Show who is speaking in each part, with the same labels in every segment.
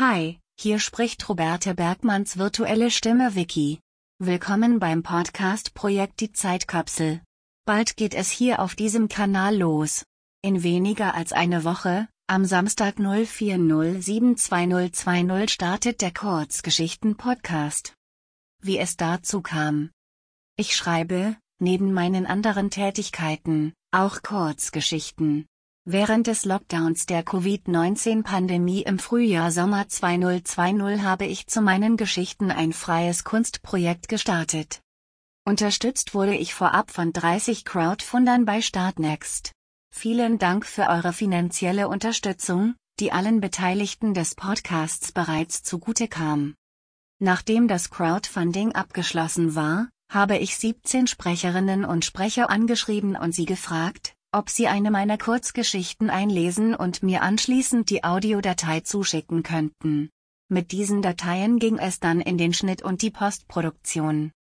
Speaker 1: Hi, hier spricht Roberta Bergmanns virtuelle Stimme Vicky. Willkommen beim Podcast Projekt Die Zeitkapsel. Bald geht es hier auf diesem Kanal los. In weniger als eine Woche, am Samstag 04072020 startet der Kurzgeschichten-Podcast. Wie es dazu kam. Ich schreibe, neben meinen anderen Tätigkeiten, auch Kurzgeschichten. Während des Lockdowns der Covid-19-Pandemie im Frühjahr Sommer 2020 habe ich zu meinen Geschichten ein freies Kunstprojekt gestartet. Unterstützt wurde ich vorab von 30 Crowdfundern bei Startnext. Vielen Dank für eure finanzielle Unterstützung, die allen Beteiligten des Podcasts bereits zugute kam. Nachdem das Crowdfunding abgeschlossen war, habe ich 17 Sprecherinnen und Sprecher angeschrieben und sie gefragt, ob Sie eine meiner Kurzgeschichten einlesen und mir anschließend die Audiodatei zuschicken könnten. Mit diesen Dateien ging es dann in den Schnitt und die Postproduktion.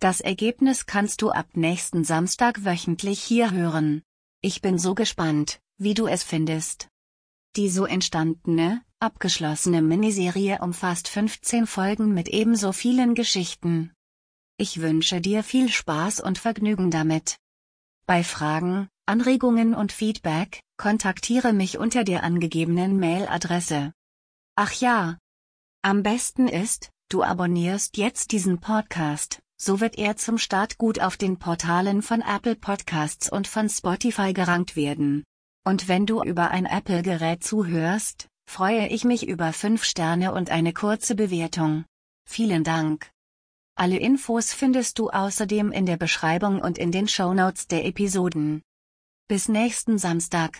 Speaker 1: Das Ergebnis kannst du ab nächsten Samstag wöchentlich hier hören. Ich bin so gespannt, wie du es findest. Die so entstandene, abgeschlossene Miniserie umfasst 15 Folgen mit ebenso vielen Geschichten. Ich wünsche dir viel Spaß und Vergnügen damit. Bei Fragen, Anregungen und Feedback, kontaktiere mich unter der angegebenen Mailadresse. Ach ja. Am besten ist, du abonnierst jetzt diesen Podcast, so wird er zum Start gut auf den Portalen von Apple Podcasts und von Spotify gerankt werden. Und wenn du über ein Apple-Gerät zuhörst, freue ich mich über 5 Sterne und eine kurze Bewertung. Vielen Dank. Alle Infos findest du außerdem in der Beschreibung und in den Shownotes der Episoden. Bis nächsten Samstag.